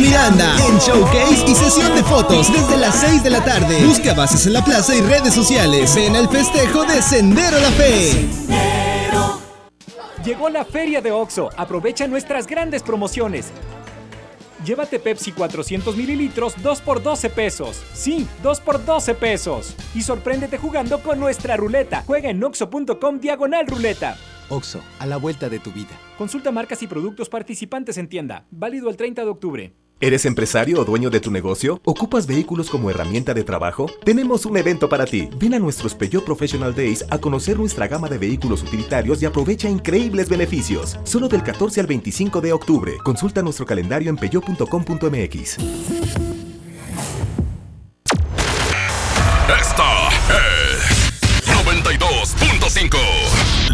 Miranda en showcase y sesión de fotos desde las 6 de la tarde. Busca bases en la plaza y redes sociales. Ven al festejo de Sendero la Fe. Llegó la feria de OXO. Aprovecha nuestras grandes promociones. Llévate Pepsi 400 mililitros 2 por 12 pesos. Sí, 2 por 12 pesos. Y sorpréndete jugando con nuestra ruleta. Juega en oxo.com diagonal ruleta. OXO, a la vuelta de tu vida. Consulta marcas y productos participantes en tienda. Válido el 30 de octubre. ¿Eres empresario o dueño de tu negocio? ¿Ocupas vehículos como herramienta de trabajo? Tenemos un evento para ti. Ven a nuestros Peugeot Professional Days a conocer nuestra gama de vehículos utilitarios y aprovecha increíbles beneficios. Solo del 14 al 25 de octubre. Consulta nuestro calendario en peugeot.com.mx. Esta es 92.5.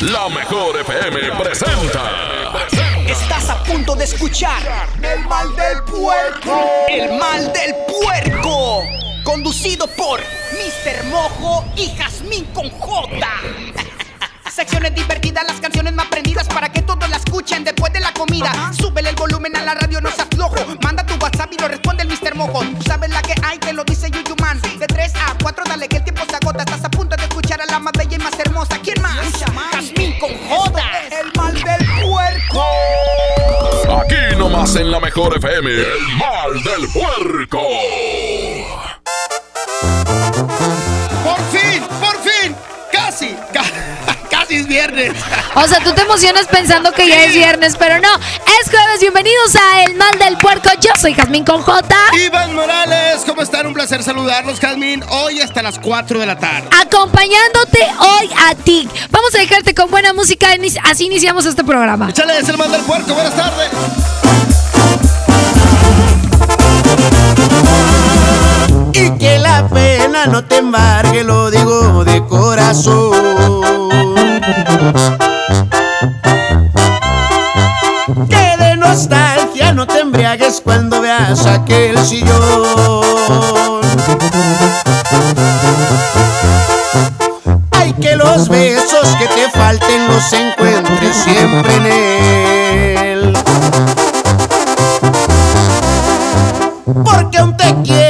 La mejor FM presenta. Estás a punto de escuchar El mal del puerco. El mal del puerco. Conducido por Mr. Mojo y Jazmín con J. Secciones divertidas, las canciones más prendidas para que todos la escuchen después de la comida. Súbele el volumen a la radio, no se aflojo. Manda tu WhatsApp y lo responde el Mr. Mojo. Tú sabes la que hay, te lo dice Yuyuman. De 3 a 4, dale que el tiempo se agota. Estás a punto de escuchar a la más bella y más hermosa. ¿Quién más? Jazmín con J. El mal del puerco. Aquí nomás en la mejor FM. El mal del puerco. Viernes! O sea, tú te emocionas pensando que ya es viernes, pero no. Es jueves. Bienvenidos a El Mal del Puerco. Yo soy Jazmín con J. Iván Morales, ¿cómo están? Un placer saludarlos, Jazmín. Hoy hasta las 4 de la tarde. Acompañándote hoy a ti. Vamos a dejarte con buena música. Así iniciamos este programa. Échale, es el mal del puerco. Buenas tardes. Y que la pena no te embargue, lo digo de corazón. Que de nostalgia no te embriagues cuando veas aquel sillón. Hay que los besos que te falten los encuentres siempre en él. Porque aún te quiero,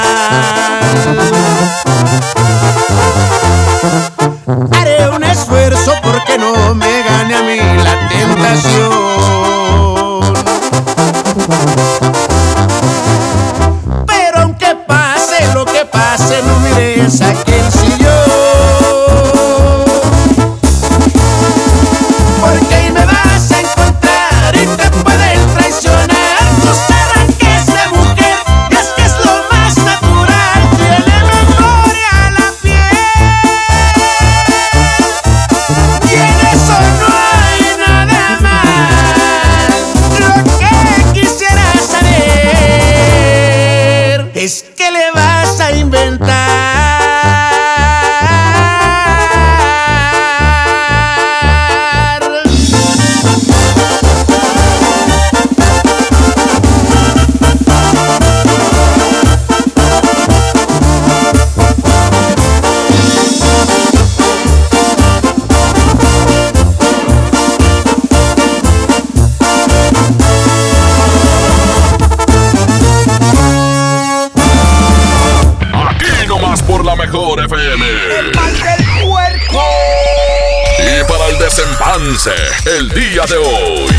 El día de hoy.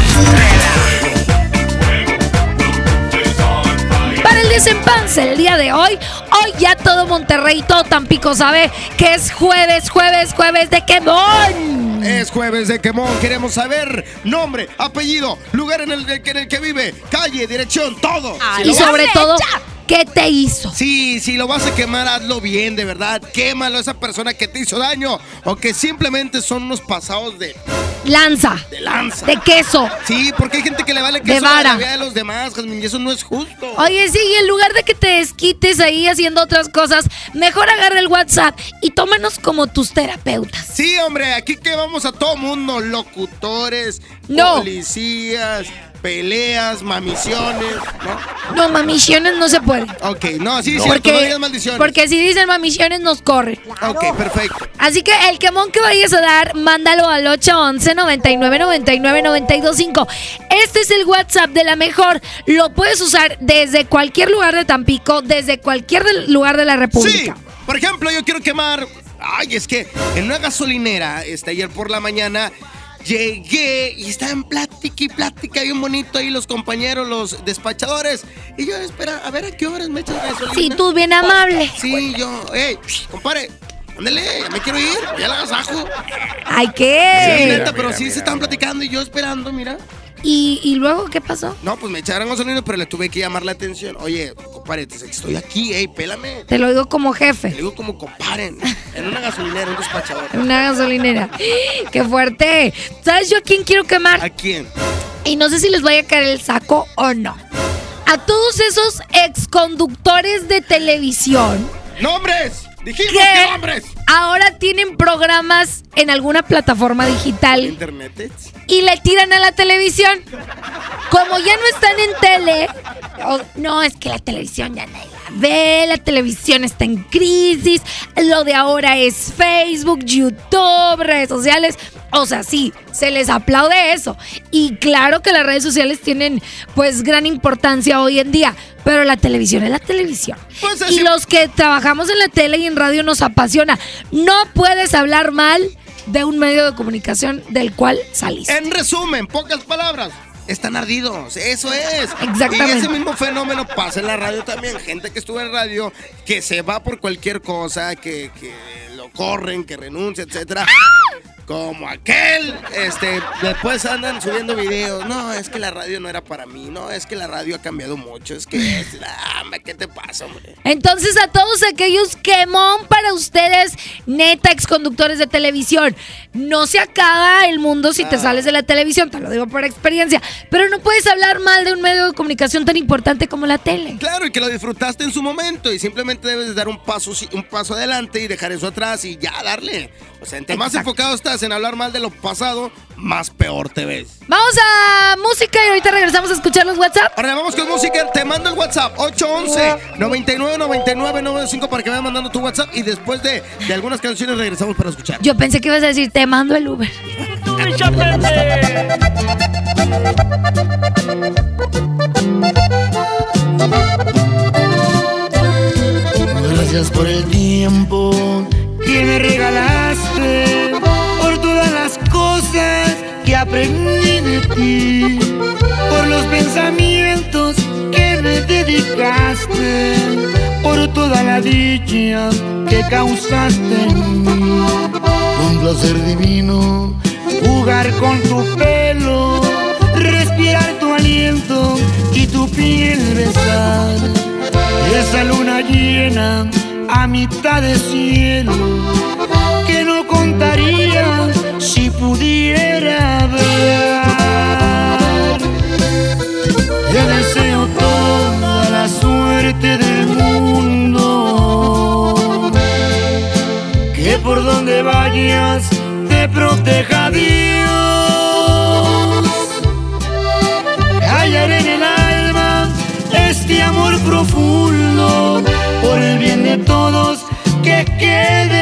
Para el desempance el día de hoy, hoy ya todo Monterrey y todo Tampico sabe que es jueves, jueves, jueves de quemón. Es jueves de quemón, queremos saber nombre, apellido, lugar en el, en el que vive, calle, dirección, todo. Si Y lo vas- sobre todo, ¿qué te hizo? Sí, si lo vas a quemar, hazlo bien, de verdad. Quémalo a esa persona que te hizo daño o que simplemente son unos pasados de, Lanza, de lanza. de queso. Sí, porque hay gente que le vale De queso a vara. la vida de los demás, Jasmine, y eso no es justo. Oye, sí, y en lugar de que te desquites ahí haciendo otras cosas, mejor agarra el WhatsApp y tómanos como tus terapeutas. Sí, hombre, aquí que vamos a todo mundo, locutores, No. policías, peleas, mamisiones, ¿no? No, mamisiones no se puede. Ok, no, sí, no Porque, digas maldiciones. porque si dicen mamisiones nos corren. Ok, perfecto. Así que el quemón que vayas a dar, mándalo al 811 99 99 925. Este es el WhatsApp de la mejor. Lo puedes usar desde cualquier lugar de Tampico, desde cualquier lugar de la Sí, República. por ejemplo, yo quiero quemar. Ay, es que en una gasolinera, este, ayer por la mañana, llegué y estaba en plática y plática bien bonito ahí los compañeros, los despachadores. Y yo, espera, a ver a qué horas me echas gasolina. Sí, tú bien amable. Sí, yo, hey, compadre, ándale, ya me quiero ir, ya la agasajo. Ay, Sí, ¿qué? neta, pero sí se estaban platicando y yo esperando, mira. ¿Y, y luego qué pasó? No, pues me echaron gasolina, pero le tuve que llamar la atención. Oye, compadre, te- estoy aquí, ey, pélame. Te lo digo como jefe. digo como comparen, en una gasolinera, un despachador. en Una gasolinera. ¡Qué fuerte! ¿Sabes yo a quién quiero quemar? ¿A quién? Y no sé si les vaya a caer el saco o no. A todos esos exconductores de televisión ¡Nombres! ¡Dijimos que que nombres! ahora tienen programas en alguna plataforma digital Internet. Y le tiran a la televisión. Como ya no están en tele, no, es que la televisión ya nadie la ve, la televisión está en crisis, lo de ahora es Facebook, YouTube, redes sociales. O sea, sí, se les aplaude eso. Y claro que las redes sociales tienen pues gran importancia hoy en día, pero la televisión es la televisión. Pues y los que trabajamos en la tele y en radio nos apasiona. No puedes hablar mal de un medio de comunicación del cual saliste. En resumen, pocas palabras. Están ardidos, eso es. Exactamente. Y ese mismo fenómeno pasa en la radio también. Gente que estuvo en radio, que se va por cualquier cosa, que, que lo corren, que renuncia, etcétera. Como aquel, este, después andan subiendo videos. No, es que la radio no era para mí. No, es que la radio ha cambiado mucho. Es que, es, ah, ¿qué te pasa, hombre? Entonces a todos aquellos quemón para ustedes, neta, exconductores de televisión, no se acaba el mundo si te sales de la televisión, te lo digo por experiencia, pero no puedes hablar mal de un medio de comunicación tan importante como la tele. Claro, y que lo disfrutaste en su momento y simplemente debes de dar un paso, un paso adelante y dejar eso atrás y ya darle. O sea, entre más enfocado estás en hablar mal de lo pasado, más peor te ves. Vamos a música y ahorita regresamos a escuchar los WhatsApp. Ahora vamos con música, te mando el WhatsApp 811 99 99 95 para que vayas mandando tu WhatsApp y después de, de algunas canciones regresamos para escuchar. Yo pensé que ibas a decir, te mando el Uber. Gracias por el tiempo que me regalaste, que aprendí de ti, por los pensamientos que me dedicaste, por toda la dicha que causaste en mí. Un placer divino jugar con tu pelo, respirar tu aliento y tu piel besar. Esa luna llena a mitad de cielo que no contaría pudiera ver. Te deseo toda la suerte del mundo, que por donde vayas te proteja Dios. Hallaré en el alma este amor profundo por el bien de todos que quede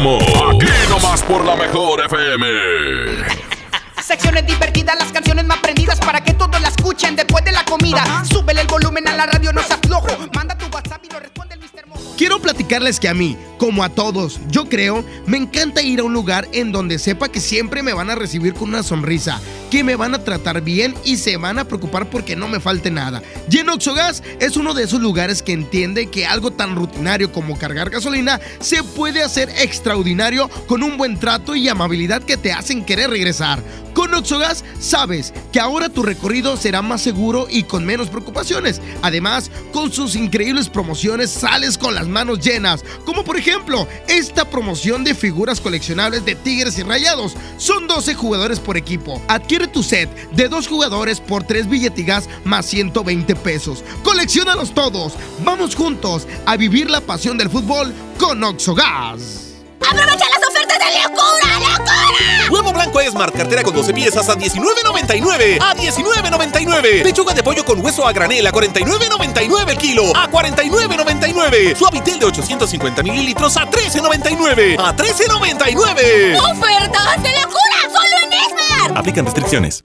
Regresamos. Aquí nomás por la mejor FM. Secciones divertidas, las canciones más prendidas para que todos la escuchen después de la comida. Súbele el volumen a la radio, no Quiero platicarles que a mí, como a todos, yo creo, me encanta ir a un lugar en donde sepa que siempre me van a recibir con una sonrisa, que me van a tratar bien y se van a preocupar porque no me falte nada. Y en Oxogas es uno de esos lugares que entiende que algo tan rutinario como cargar gasolina se puede hacer extraordinario con un buen trato y amabilidad que te hacen querer regresar. Con Oxogas sabes que ahora tu recorrido será más seguro y con menos preocupaciones. Además, con sus increíbles promociones sales con las manos llenas, como por ejemplo esta promoción de figuras coleccionables de Tigres y Rayados. Son 12 jugadores por equipo. Adquiere tu set de dos jugadores por 3 billetigas más 120 pesos. Colecciónalos todos. Vamos juntos a vivir la pasión del fútbol con Oxogas. ¡Aprovecha las ofertas de locura, locura! Huevo blanco Esmart, cartera con 12 piezas a 19.99. A 19.99. Pechuga de pollo con hueso a granel a 49.99 el kilo. A 49.99. Suavitel de 850 mililitros a 13.99. A 13.99. ¡Ofertas de locura! ¡Solo en Esmar! Aplican restricciones.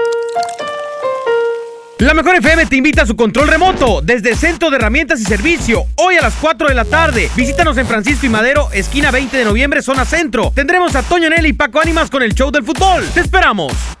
La Mejor FM te invita a su control remoto desde Centro de Herramientas y Servicio. Hoy a las 4 de la tarde. Visítanos en Francisco y Madero, esquina 20 de noviembre, zona centro. Tendremos a Toño Nelly y Paco Ánimas con el show del fútbol. ¡Te esperamos!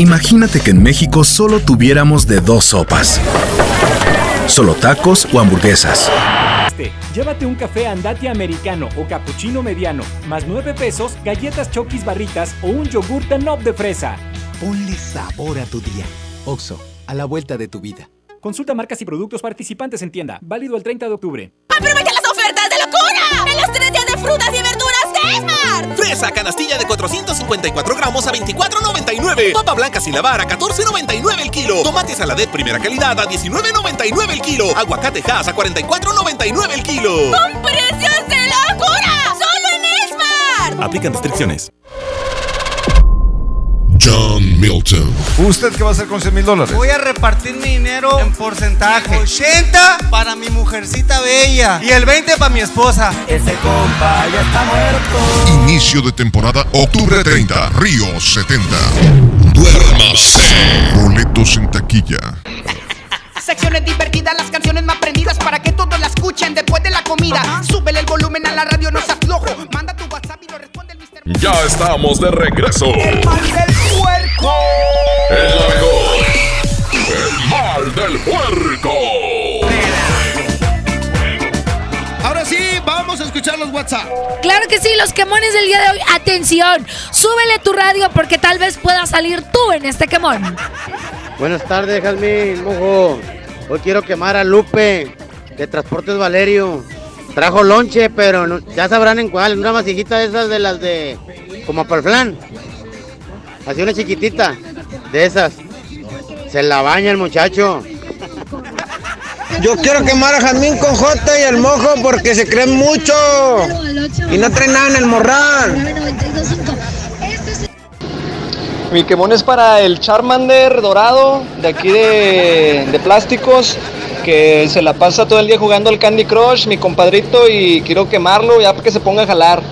Imagínate que en México solo tuviéramos de dos sopas. Solo tacos o hamburguesas. Este, Llévate un café andati americano o cappuccino mediano, más 9 pesos, galletas chokis barritas o un yogur Danop de fresa. Ponle sabor a tu día. Oxo, a la vuelta de tu vida. Consulta marcas y productos participantes en tienda. Válido el 30 de octubre. ¡Aprovecha las ofertas de locura! ¡En los tres días de frutas y verduras de Esmar! Fresa canastilla de 454 gramos a 24.99. Papa blanca sin lavar a 14.99 el kilo. Tomate saladet primera calidad a 19.99 el kilo. Aguacate Hass a 44.99 el kilo. ¡Con precios de locura! ¡Solo en Esmar! Aplican restricciones. John Milton. ¿Usted qué va a hacer con 100 mil dólares? Voy a repartir mi dinero en porcentaje. 80 para mi mujercita bella y el 20 para mi esposa. Ese compa ya está muerto. Inicio de temporada octubre 30, Río 70. Duérmase. Boletos en taquilla. Secciones divertidas, las canciones más prendidas para que todos la escuchen después de la comida. Súbele el volumen a la radio, no se aflojo. Manda tu WhatsApp y lo responde. Ya estamos de regreso. El mal del puerco. Es la mejor. El mal del puerco. Ahora sí, vamos a escuchar los WhatsApp. Claro que sí, los quemones del día de hoy. Atención, súbele tu radio porque tal vez pueda salir tú en este quemón. Buenas tardes, Jazmín, mojo. Hoy quiero quemar a Lupe de Transportes Valerio. Trajo lonche, pero no- ya sabrán en cuál. Una masijita de esas de las de. Como para el flan. Así una chiquitita. De esas. Se la baña el muchacho. Yo quiero quemar a Jazmín con J y el mojo porque se creen mucho. Y no traen nada en el morral. Mi quemón es para el Charmander dorado de aquí de, de plásticos que se la pasa todo el día jugando al Candy Crush, mi compadrito, y quiero quemarlo ya para que se ponga a jalar.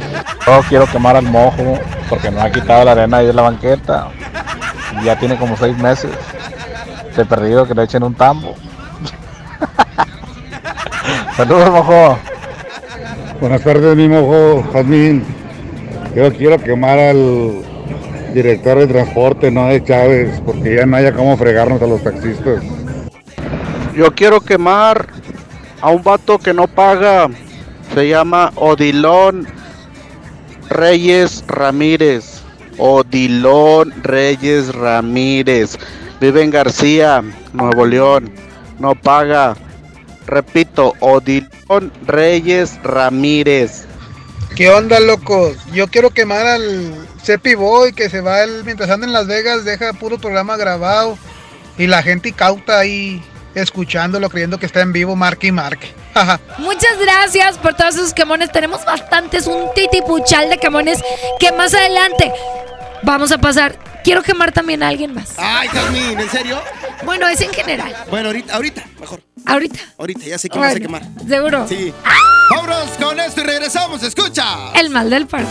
Yo quiero quemar al mojo porque no ha quitado la arena ahí de la banqueta. Ya tiene como seis meses. De perdido que le echen un tambo. Saludos, mojo. Buenas tardes, mi mojo, Jazmín. Yo quiero quemar al director de transporte, no de Chávez, porque ya no haya cómo fregarnos a los taxistas. Yo quiero quemar a un vato que no paga. Se llama Odilón Reyes Ramírez. Odilón Reyes Ramírez. Vive en García, Nuevo León. No paga. Repito, Odilón Reyes Ramírez. ¿Qué onda, locos? Yo quiero quemar al Cepi Boy que se va mientras anda en Las Vegas, deja puro programa grabado y la gente cauta ahí escuchándolo, creyendo que está en vivo, marque y marque. Muchas gracias por todos esos quemones. Tenemos bastantes, un titipuchal de quemones que más adelante vamos a pasar. Quiero quemar también a alguien más. Ay, Jazmín, ¿en serio? Bueno, es en general. Bueno, ahorita, ahorita, mejor. Ahorita. Ahorita, ya sé que vas a Bueno, quemar. ¿Seguro? Sí. Vámonos con esto y regresamos. Escucha. El mal del parque.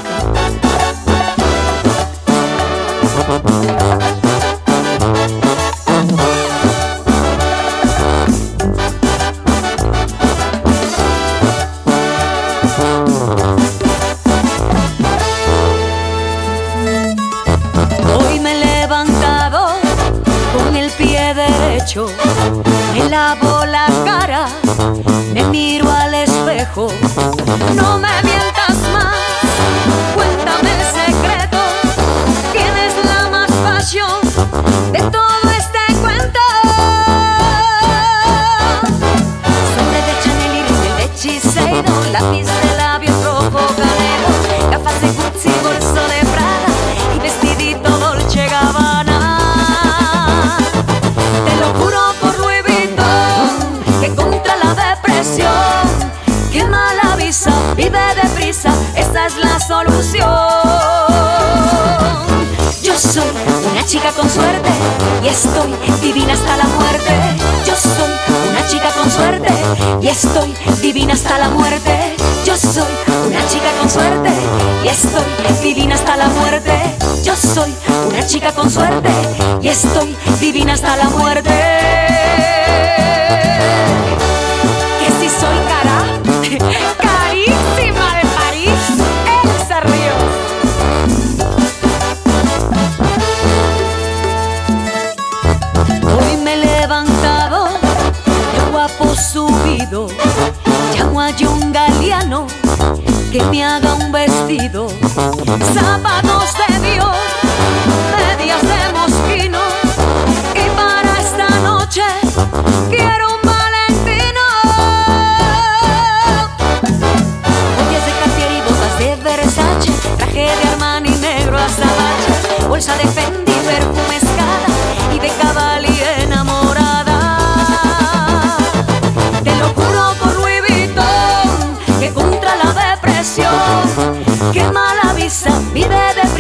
Suerte y estoy divina hasta la muerte. Que si soy cara, carísima de París, Elsa Ríos. Hoy me he levantado, de guapo subido, llamo a un galeano que me haga un vestido, zapatos de Dios, medias de mosquino, y para esta noche quiero un valentino. Joyas de Cartier y botas de Versace, traje de Armani negro hasta bache, bolsa de Fendi, perfume y de Cavalli enamorada. Te lo juro por Louis Vuitton que contra la depresión quema la visa, vive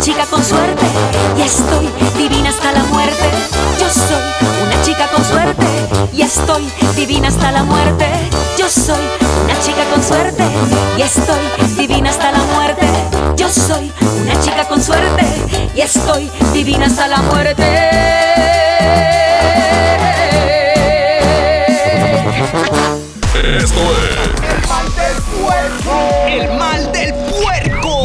Una chica con suerte y estoy divina hasta la muerte. Yo soy soy una chica con suerte y estoy divina hasta la muerte. Yo soy una chica con suerte y estoy divina hasta la muerte. Yo soy una chica con suerte y estoy divina hasta la muerte. Esto es El mal del puerco. El mal del puerco.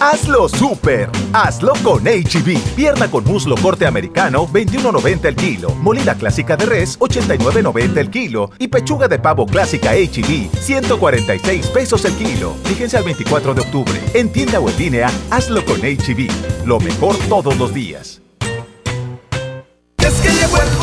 Hazlo super. Hazlo con HB. Pierna con muslo corte americano, 21.90 el kilo. Molida clásica de res, 89.90 el kilo. Y pechuga de pavo clásica HB, 146 pesos el kilo. Fíjense al 24 de octubre. En tienda o en línea, hazlo con HB. Lo mejor todos los días.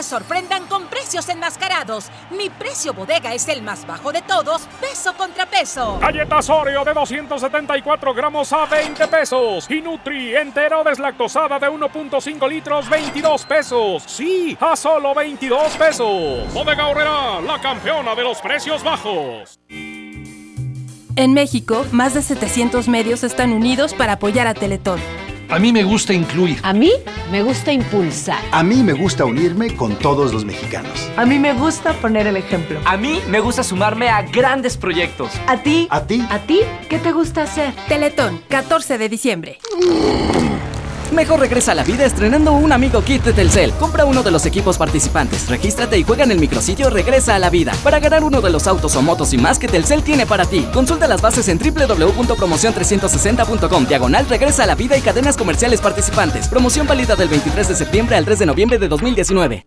Te sorprendan con precios enmascarados. Mi precio bodega es el más bajo de todos, peso contra peso. Galletas Oreo de 274 gramos a 20 pesos. Y Nutri entero deslactosada de 1.5 litros, 22 pesos. Sí, a solo 22 pesos. Bodega Horrera, la campeona de los precios bajos. En México, más de 700 medios están unidos para apoyar a Teletón. A mí me gusta incluir. A mí me gusta impulsar. A mí me gusta unirme con todos los mexicanos. A mí me gusta poner el ejemplo. A mí me gusta sumarme a grandes proyectos. ¿A ti? ¿A ti? ¿A ti? ¿Qué te gusta hacer? Teletón, 14 de diciembre. Mejor regresa a la vida estrenando un amigo kit de Telcel. Compra uno de los equipos participantes, regístrate y juega en el micrositio Regresa a la vida para ganar uno de los autos o motos y más que Telcel tiene para ti. Consulta las bases en www.promocion360.com diagonal Regresa a la vida y cadenas comerciales participantes. Promoción válida del 23 de septiembre al 3 de noviembre de 2019.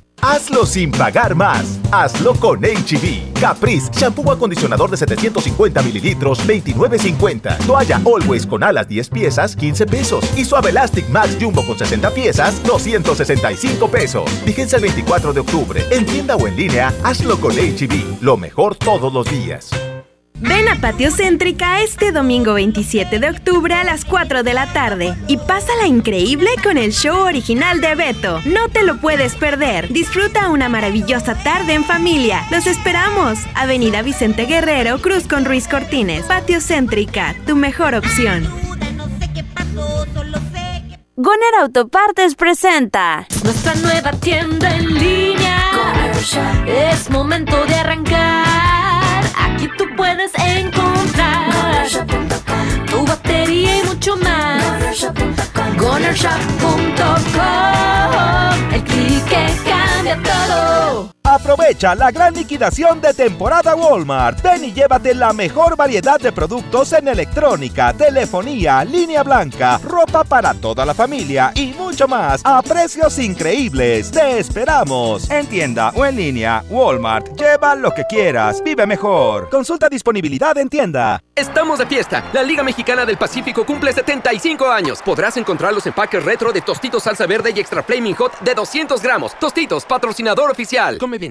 Hazlo sin pagar más. Hazlo con HB. Caprice, shampoo acondicionador de 750 mililitros, 29.50. Toalla Always con alas 10 piezas, 15 pesos. Y Suave Elastic Max Jumbo con 60 piezas, 265 pesos. Fíjense el 24 de octubre. En tienda o en línea, hazlo con HB. Lo mejor todos los días. Ven a Patio Céntrica este domingo 27 de octubre a las 4 de la tarde y pásala increíble con el show original de Beto. No te lo puedes perder. Disfruta una maravillosa tarde en familia. Los esperamos. Avenida Vicente Guerrero, Cruz con Ruiz Cortines. Patio Céntrica, tu mejor opción. Goner Autopartes presenta Nuestra nueva tienda en línea. Es momento de arrancar. Tú puedes encontrar tu batería y mucho más. GonerShop.com El clic que cambia todo. Aprovecha la gran liquidación de temporada Walmart. Ven y llévate la mejor variedad de productos en electrónica, telefonía, línea blanca, ropa para toda la familia y mucho más a precios increíbles. Te esperamos. En tienda o en línea, Walmart. Lleva lo que quieras. Vive mejor. Consulta disponibilidad en tienda. Estamos de fiesta. La Liga Mexicana del Pacífico cumple 75 años. Podrás encontrar los empaques retro de Tostitos Salsa Verde y Extra Flaming Hot de 200 gramos. Tostitos, patrocinador oficial. Come bien.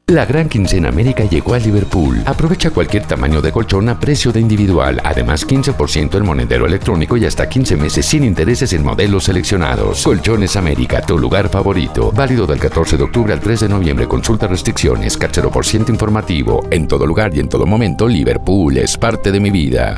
La gran quincena América llegó a Liverpool. Aprovecha cualquier tamaño de colchón a precio de individual. Además, 15% en monedero electrónico y hasta 15 meses sin intereses en modelos seleccionados. Colchones América, tu lugar favorito. Válido del 14 de octubre al 3 de noviembre. Consulta restricciones. Cachero por ciento informativo. En todo lugar y en todo momento, Liverpool es parte de mi vida.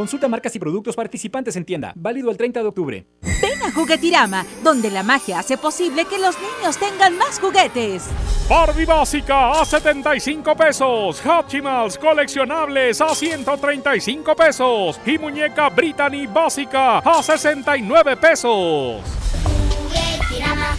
Consulta marcas y productos participantes en tienda. Válido el 30 de octubre. Ven a Juguetirama, donde la magia hace posible que los niños tengan más juguetes. Barbie básica a 75 pesos. Hatchimals coleccionables a 135 pesos. Y muñeca Brittany básica a 69 pesos. Juguetirama,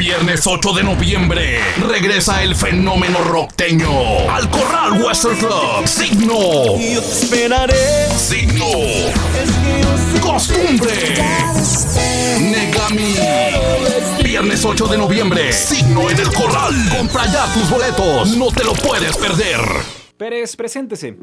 Viernes 8 de noviembre regresa el fenómeno rockteño al Corral Western Club. Signo. Yo te esperaré. Signo. Costumbre. Negami. Viernes 8 de noviembre. Signo en el Corral. Compra ya tus boletos. No te lo puedes perder. Pérez, preséntese.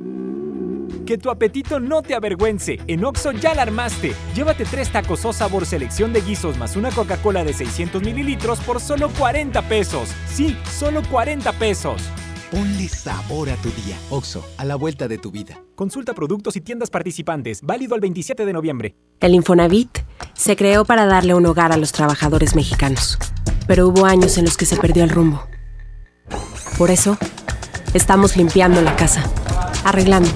Que tu apetito no te avergüence. En Oxo ya la armaste. Llévate tres tacos o sabor selección de guisos más una Coca-Cola de 600 mililitros por solo 40 pesos. Sí, solo 40 pesos. Ponle sabor a tu día. Oxo, a la vuelta de tu vida. Consulta productos y tiendas participantes. Válido el 27 de noviembre. El Infonavit se creó para darle un hogar a los trabajadores mexicanos. Pero hubo años en los que se perdió el rumbo. Por eso, estamos limpiando la casa, arreglando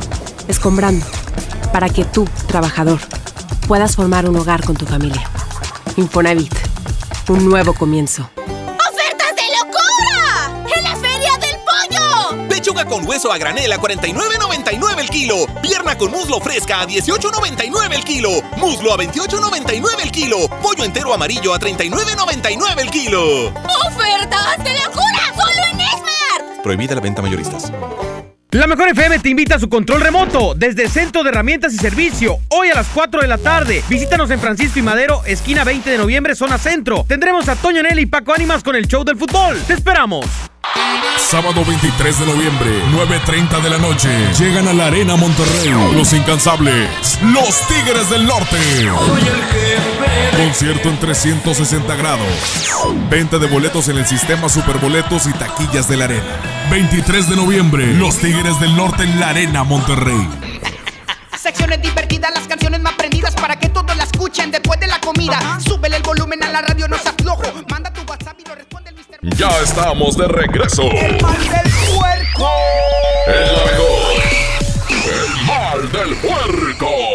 escombrando, para que tú, trabajador, puedas formar un hogar con tu familia. Infonavit, un nuevo comienzo. ¡Ofertas de locura! ¡En la Feria del Pollo! Pechuga con hueso a granel a 49.99 el kilo. Pierna con muslo fresca a 18.99 el kilo. Muslo a 28.99 el kilo. Pollo entero amarillo a 39.99 el kilo. ¡Ofertas de locura! ¡Solo en Esmart! Prohibida la venta mayoristas. La Mejor FM te invita a su control remoto desde Centro de Herramientas y Servicio. Hoy a las 4 de la tarde. Visítanos en Francisco y Madero, esquina 20 de noviembre, zona centro. Tendremos a Toño Nelly y Paco Ánimas con el show del fútbol. ¡Te esperamos! Sábado 23 de noviembre, 9.30 de la noche. Llegan a la Arena Monterrey. Los incansables. Los Tigres del Norte. Concierto en 360 grados. Venta de boletos en el sistema Superboletos y taquillas de la Arena. 23 de noviembre, Los Tigres del Norte en la Arena Monterrey. Secciones divertidas, las canciones más prendidas para que todos la escuchen después de la comida. Súbele el volumen a la radio, no seas flojo. Manda tu WhatsApp y lo responde el Mr. Ya estamos de regreso. El mal del puerco. Es la mejor. El mal del puerco.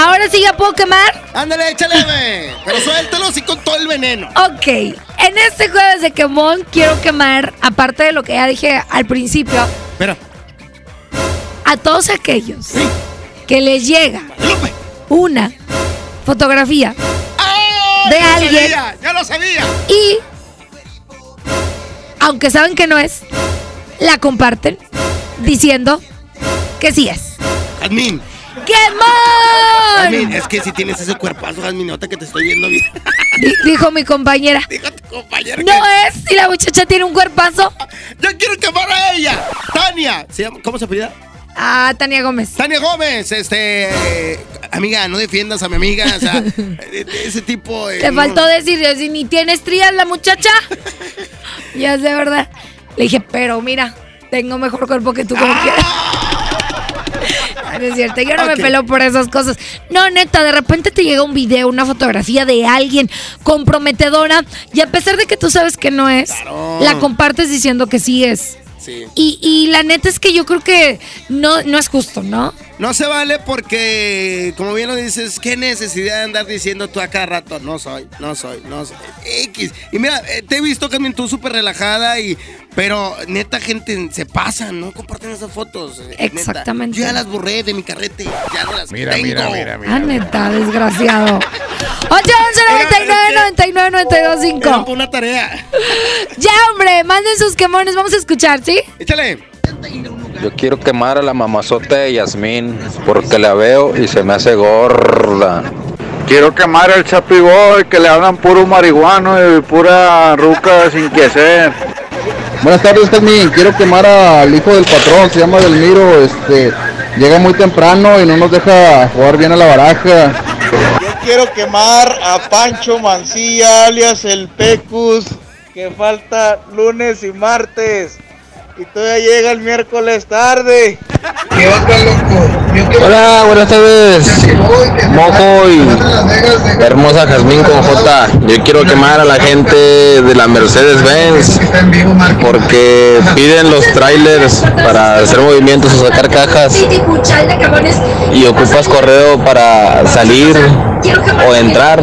Ahora sí ya puedo quemar. Ándale, échale. Pero suéltalo así con todo el veneno. Ok. En este jueves de quemón quiero quemar, aparte de lo que ya dije al principio. Espera. A todos aquellos que les llega una fotografía de ya alguien. Lo sabía, ya lo sabía. Y, aunque saben que no es, la comparten diciendo que sí es. Admin. ¡Quemón! Admin, es que si tienes ese cuerpazo, Admin, nota que te estoy viendo bien. Di- dijo mi compañera. Dijo tu compañera. No es si la muchacha tiene un cuerpazo. Yo quiero quemar a ella. Tania. ¿Se llama- ¿Cómo se apellida? Ah, Tania Gómez. Tania Gómez, este. eh, amiga, no defiendas a mi amiga. O sea, ese tipo. eh, no. faltó decir, si ni tiene estrías la muchacha. ya es de verdad. Le dije, pero mira, tengo mejor cuerpo que tú como quieras. Cierto, yo no me peleo por esas cosas. No, neta, de repente te llega un video, una fotografía de alguien comprometedora y a pesar de que tú sabes que no es, la compartes diciendo que sí es. Sí. Y, y la neta es que yo creo que no, no es justo, ¿no? No se vale porque, como bien lo dices, qué necesidad de andar diciendo tú a cada rato, no soy, no soy, no soy. X. Y mira, eh, te he visto, Carmen, tú súper relajada y... Pero neta, gente, se pasan, ¿no? Comparten esas fotos. eh, neta. Exactamente. Yo ya las borré de mi carrete, ya no las Mira, tengo. mira, mira, Ah, neta, desgraciado. 8 99 99 92 5. Era por una tarea. Ya, hombre, manden sus quemones. Vamos a escuchar, ¿sí? Échale. Yo quiero quemar a la mamazota de Yasmín porque la veo y se me hace gorda. Quiero quemar al Chapi Boy, que le hablan puro marihuano y pura ruca sin que hacer. Buenas tardes, Carmen. Quiero quemar al hijo del patrón, se llama Delmiro. Este, llega muy temprano y no nos deja jugar bien a la baraja. Yo quiero quemar a Pancho Mancilla, alias el Pecus, que falta lunes y martes. Y todavía llega el miércoles tarde. ¿Qué va loco? Hola, buenas tardes. Mojo y hermosa Jazmín con J. Yo quiero quemar a la gente de la Mercedes-Benz porque piden los trailers para hacer movimientos o sacar cajas y ocupas correo para salir o entrar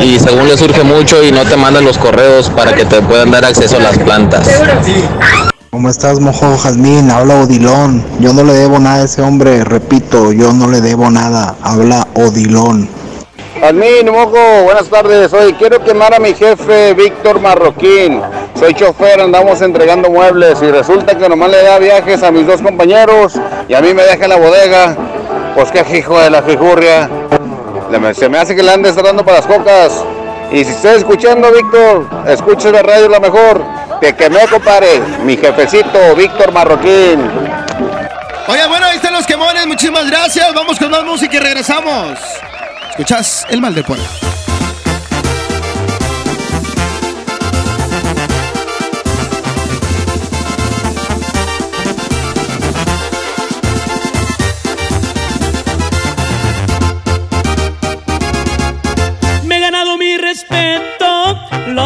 y según le surge mucho y no te mandan los correos para que te puedan dar acceso a las plantas. ¿Cómo estás, mojo Jazmín? Habla Odilón. Yo no le debo nada a ese hombre, repito, yo no le debo nada. Habla Odilón. Jazmín, mojo, buenas tardes. Hoy quiero quemar a mi jefe Víctor Marroquín. Soy chofer, andamos entregando muebles y resulta que nomás le da viajes a mis dos compañeros y a mí me deja en la bodega. Pues qué hijo de la fijurria. Se me hace que le andes dando para las cocas. Y si estás escuchando, Víctor, escucha la radio la mejor. Te quemé, compadre. Mi jefecito, Víctor Marroquín. Oye, bueno, ahí están los quemones. Muchísimas gracias. Vamos con más música y regresamos. Escuchas el mal del pueblo.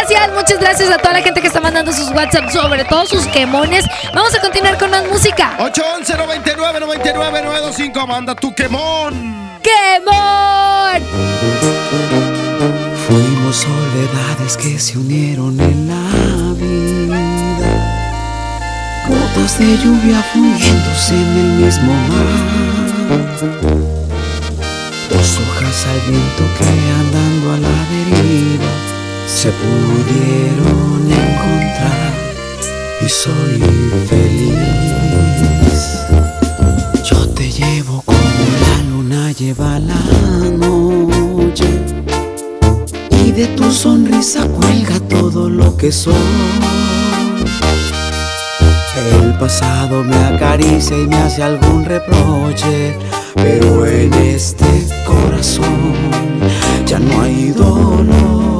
Gracias, muchas gracias a toda la gente que está mandando sus WhatsApp, sobre todo sus quemones. Vamos a continuar con más música. 811 99 99 925 Manda tu quemón. ¡Quemón! Fuimos soledades que se unieron en la vida. Gotas de lluvia fundiéndose en el mismo mar. Dos hojas al viento que andando a la deriva se pudieron encontrar y soy feliz. Yo te llevo como la luna lleva la noche y de tu sonrisa cuelga todo lo que soy. El pasado me acaricia y me hace algún reproche, pero en este corazón ya no hay dolor.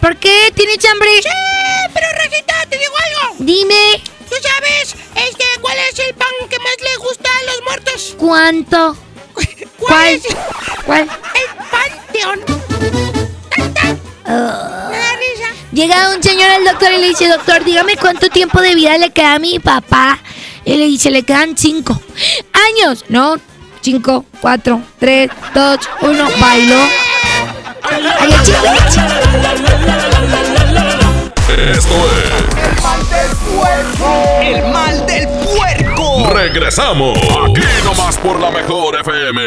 ¿por qué? ¿Tienes hambre? Sí, pero Rajita, te digo algo. Dime. ¿Tú sabes este, cuál es el pan que más le gusta a los muertos? ¿Cuánto? ¿Cuál? ¿Cuál? El panteón. Ah. Me da risa. Llega un señor al doctor y le dice, doctor, dígame cuánto tiempo de vida le queda a mi papá. Y le dice, le quedan cinco años. No, cinco, cuatro, tres, dos, uno, bailo. Ay, Esto es El mal del puerco. El mal del puerco. Regresamos. Aquí nomás por la mejor FM.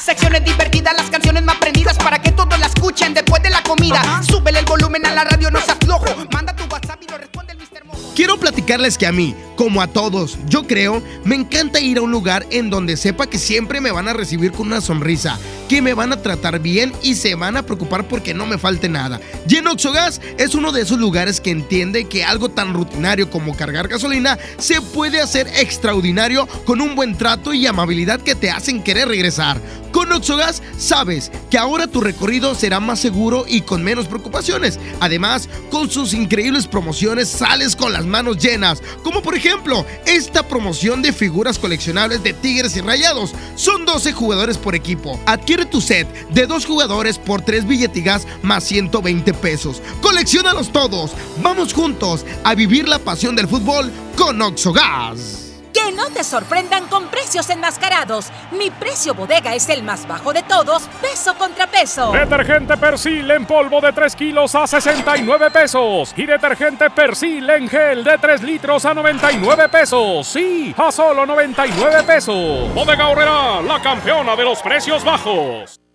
Secciones divertidas, las canciones más prendidas para que todos la escuchen después de la comida. Súbele el volumen a la radio, no se aflojo. Manda tu WhatsApp y lo responde el. Quiero platicarles que a mí, como a todos, yo creo, me encanta ir a un lugar en donde sepa que siempre me van a recibir con una sonrisa, que me van a tratar bien y se van a preocupar porque no me falte nada. Y en Oxogas es uno de esos lugares que entiende que algo tan rutinario como cargar gasolina se puede hacer extraordinario con un buen trato y amabilidad que te hacen querer regresar. Con Oxogas sabes que ahora tu recorrido será más seguro y con menos preocupaciones. Además, con sus increíbles promociones sales con las manos llenas, como por ejemplo esta promoción de figuras coleccionables de Tigres y Rayados. Son 12 jugadores por equipo. Adquiere tu set de dos jugadores por 3 billetigas más 120 pesos. Colecciónalos todos. Vamos juntos a vivir la pasión del fútbol con Oxogas. Que no te sorprendan con precios enmascarados. Mi precio bodega es el más bajo de todos, peso contra peso. Detergente Persil en polvo de 3 kilos a 69 pesos. Y detergente Persil en gel de 3 litros a 99 pesos. Sí, a solo 99 pesos. Bodega Horrera, la campeona de los precios bajos.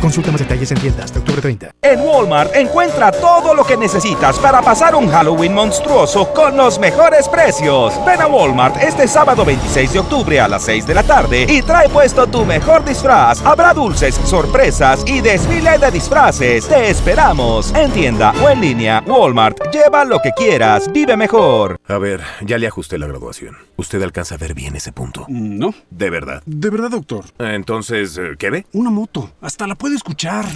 Consulta más detalles en tiendas hasta octubre 30. En Walmart encuentra todo lo que necesitas para pasar un Halloween monstruoso con los mejores precios. Ven a Walmart este sábado 26 de octubre a las 6 de la tarde y trae puesto tu mejor disfraz. Habrá dulces, sorpresas y desfile de disfraces. Te esperamos en tienda o en línea. Walmart, lleva lo que quieras, vive mejor. A ver, ya le ajusté la graduación. ¿Usted alcanza a ver bien ese punto? No. ¿De verdad? De verdad, doctor. Entonces, eh, ¿qué ve? Una moto. Hasta la puede escuchar.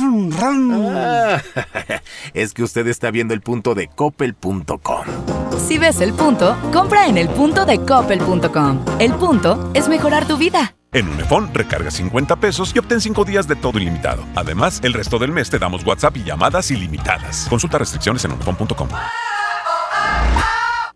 Rum, rum. Ah, es que usted está viendo el punto de coppel.com. Si ves el punto, compra en el punto de coppel.com. El punto es mejorar tu vida. En Unifón, recarga 50 pesos y obtén 5 días de todo ilimitado. Además, el resto del mes te damos WhatsApp y llamadas ilimitadas. Consulta restricciones en unifón.com.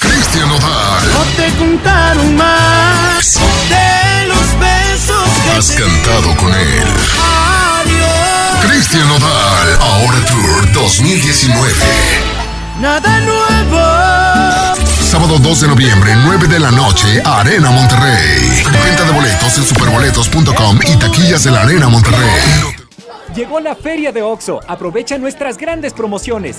Cristian Odal. No te contaron más de los besos que Has cantado con él. Cristian Odal, Ahora Tour 2019. Nada nuevo. Sábado 2 de noviembre, 9 de la noche, Arena Monterrey. Venta de boletos en superboletos.com y taquillas de la Arena Monterrey. Llegó la feria de OXO. Aprovecha nuestras grandes promociones.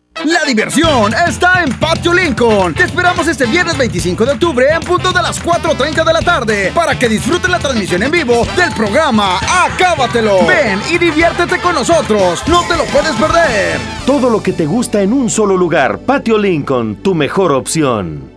La diversión está en Patio Lincoln. Te esperamos este viernes 25 de octubre en punto de las 4.30 de la tarde para que disfrutes la transmisión en vivo del programa Acábatelo. Ven y diviértete con nosotros. No te lo puedes perder. Todo lo que te gusta en un solo lugar. Patio Lincoln, tu mejor opción.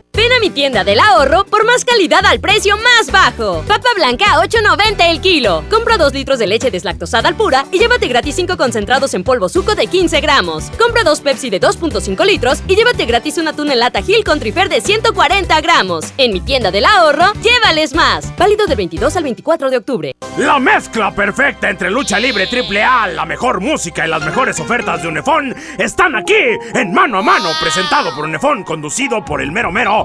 Mi tienda del ahorro por más calidad al precio más bajo. Papa blanca a 8.90 el kilo. Compra 2 litros de leche deslactosada al pura y llévate gratis 5 concentrados en polvo suco de 15 gramos. Compra 2 Pepsi de 2.5 litros y llévate gratis una tuna en lata Gil con trifer de 140 gramos. En mi tienda del ahorro, llévales más. Válido del 22 al 24 de octubre. La mezcla perfecta entre lucha libre triple A, la mejor música y las mejores ofertas de Unefón están aquí en Mano a Mano, presentado por Unefón, conducido por el mero mero,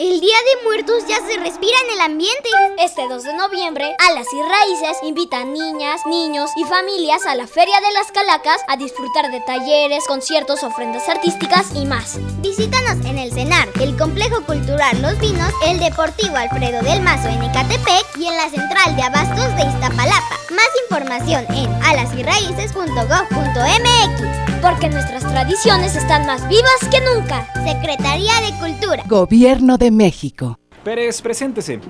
El Día de Muertos ya se respira en el ambiente. Este 2 de noviembre, Alas y Raíces invita a niñas, niños y familias a la Feria de las Calacas a disfrutar de talleres, conciertos, ofrendas artísticas y más. Visítanos en el CENAR, el Complejo Cultural Los Vinos, el Deportivo Alfredo del Mazo en Ecatepec y en la Central de Abastos de Iztapalapa. Más información en alasyraíces.gov.mx. Porque nuestras tradiciones están más vivas que nunca. Secretaría de Cultura. Gobierno de México. Pérez, preséntese.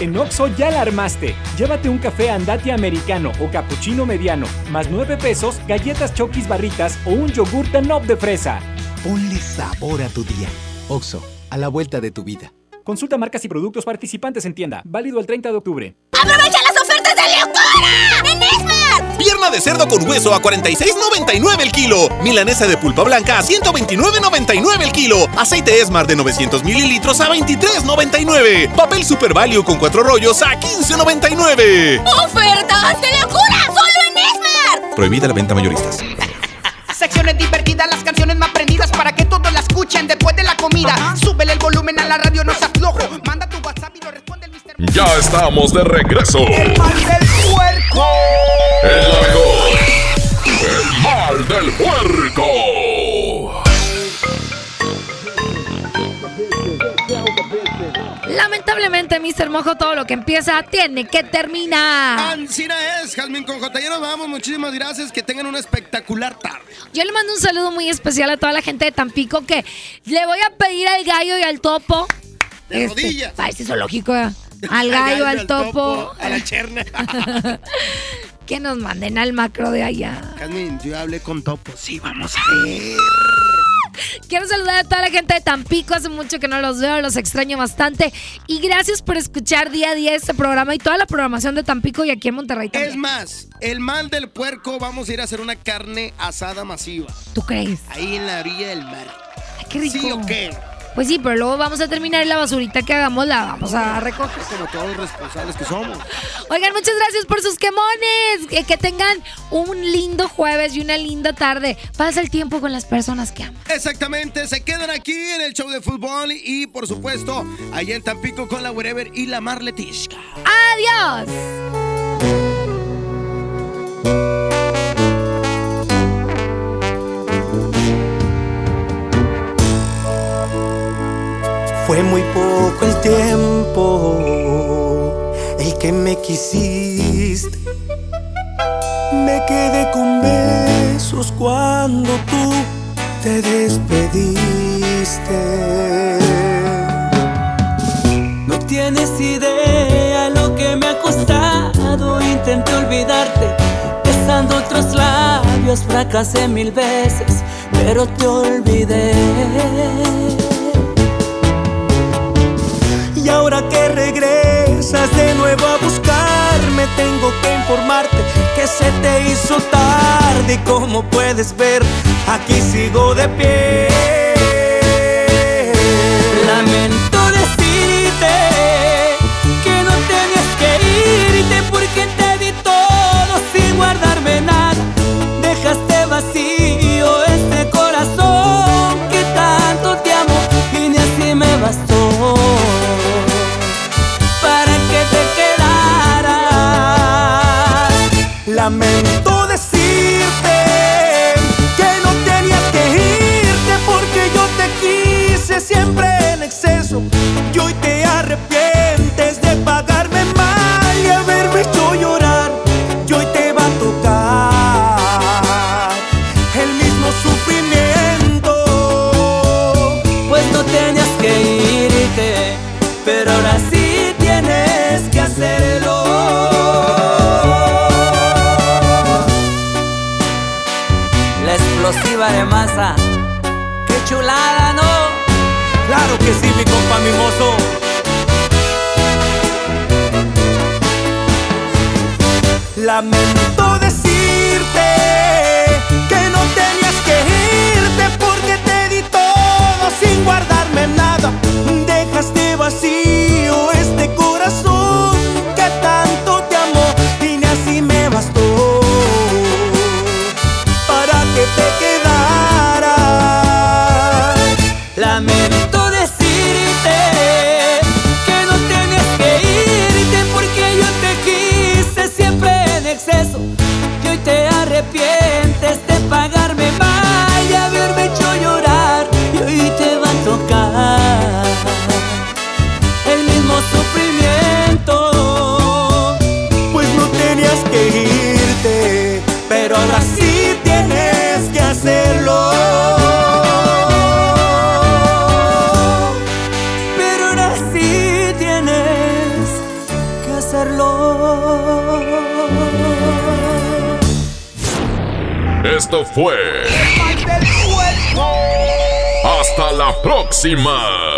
En Oxo ya la armaste. Llévate un café andati americano o cappuccino mediano, más 9 pesos, galletas chokis barritas o un yogur Danop de fresa. Ponle sabor a tu día. Oxo, a la vuelta de tu vida. Consulta marcas y productos participantes en tienda. Válido el 30 de octubre. ¡Aprovecha las locura! ¡En! Pierna de cerdo con hueso a 46.99 el kilo. Milanesa de pulpa blanca a 129.99 el kilo. Aceite Esmar de 900 mililitros a 23.99. Papel Super Value con cuatro rollos a 15.99. ¡Ofertas de locura! ¡Solo en Esmar! Prohibida la venta mayoristas. Secciones divertidas, las canciones más prendidas para que todos la escuchen después de la comida. Súbele el volumen a la radio, no se aflojo. Manda Ya estamos de regreso. El mal del puerco. El mejor. El mal del puerco. Lamentablemente, Mr. Mojo, todo lo que empieza tiene que terminar. Ancina es, Jazmín con J. Ya nos vamos. Muchísimas gracias. Que tengan una espectacular tarde. Yo le mando un saludo muy especial a toda la gente de Tampico que le voy a pedir al gallo y al topo. De este, rodillas. Parece zoológico. ¿eh? Al gallo, al topo. A la cherna. que nos manden al macro de allá. Jazmín, yo hablé con Topo. Sí, vamos a ver. Quiero saludar a toda la gente de Tampico. Hace mucho que no los veo, los extraño bastante. Y gracias por escuchar día a día este programa y toda la programación de Tampico y aquí en Monterrey también. Es más, el mal del puerco, vamos a ir a hacer una carne asada masiva. ¿Tú crees? Ahí en la orilla del mar. Ay, qué rico. ¿Sí o qué? Pues sí, pero luego vamos a terminar la basurita que hagamos la vamos a recoger. Como todos los responsables que somos. Oigan, muchas gracias por sus quemones. Que, que tengan un lindo jueves y una linda tarde. Pasa el tiempo con las personas que aman. Exactamente, se quedan aquí en el show de fútbol y por supuesto allá en Tampico con la Wherever y la Marletishka. ¡Adiós! Muy poco el tiempo el que me quisiste. Me quedé con besos cuando tú te despediste. No tienes idea lo que me ha costado. Intenté olvidarte, besando otros labios, fracasé mil veces, pero te olvidé. De nuevo a buscarme, tengo que informarte que se te hizo tarde. Y como puedes ver, aquí sigo de pie. Lamento Lamento decirte que no tenías que irte porque te di todo sin guardarme nada. Dejaste vacío Hasta la próxima.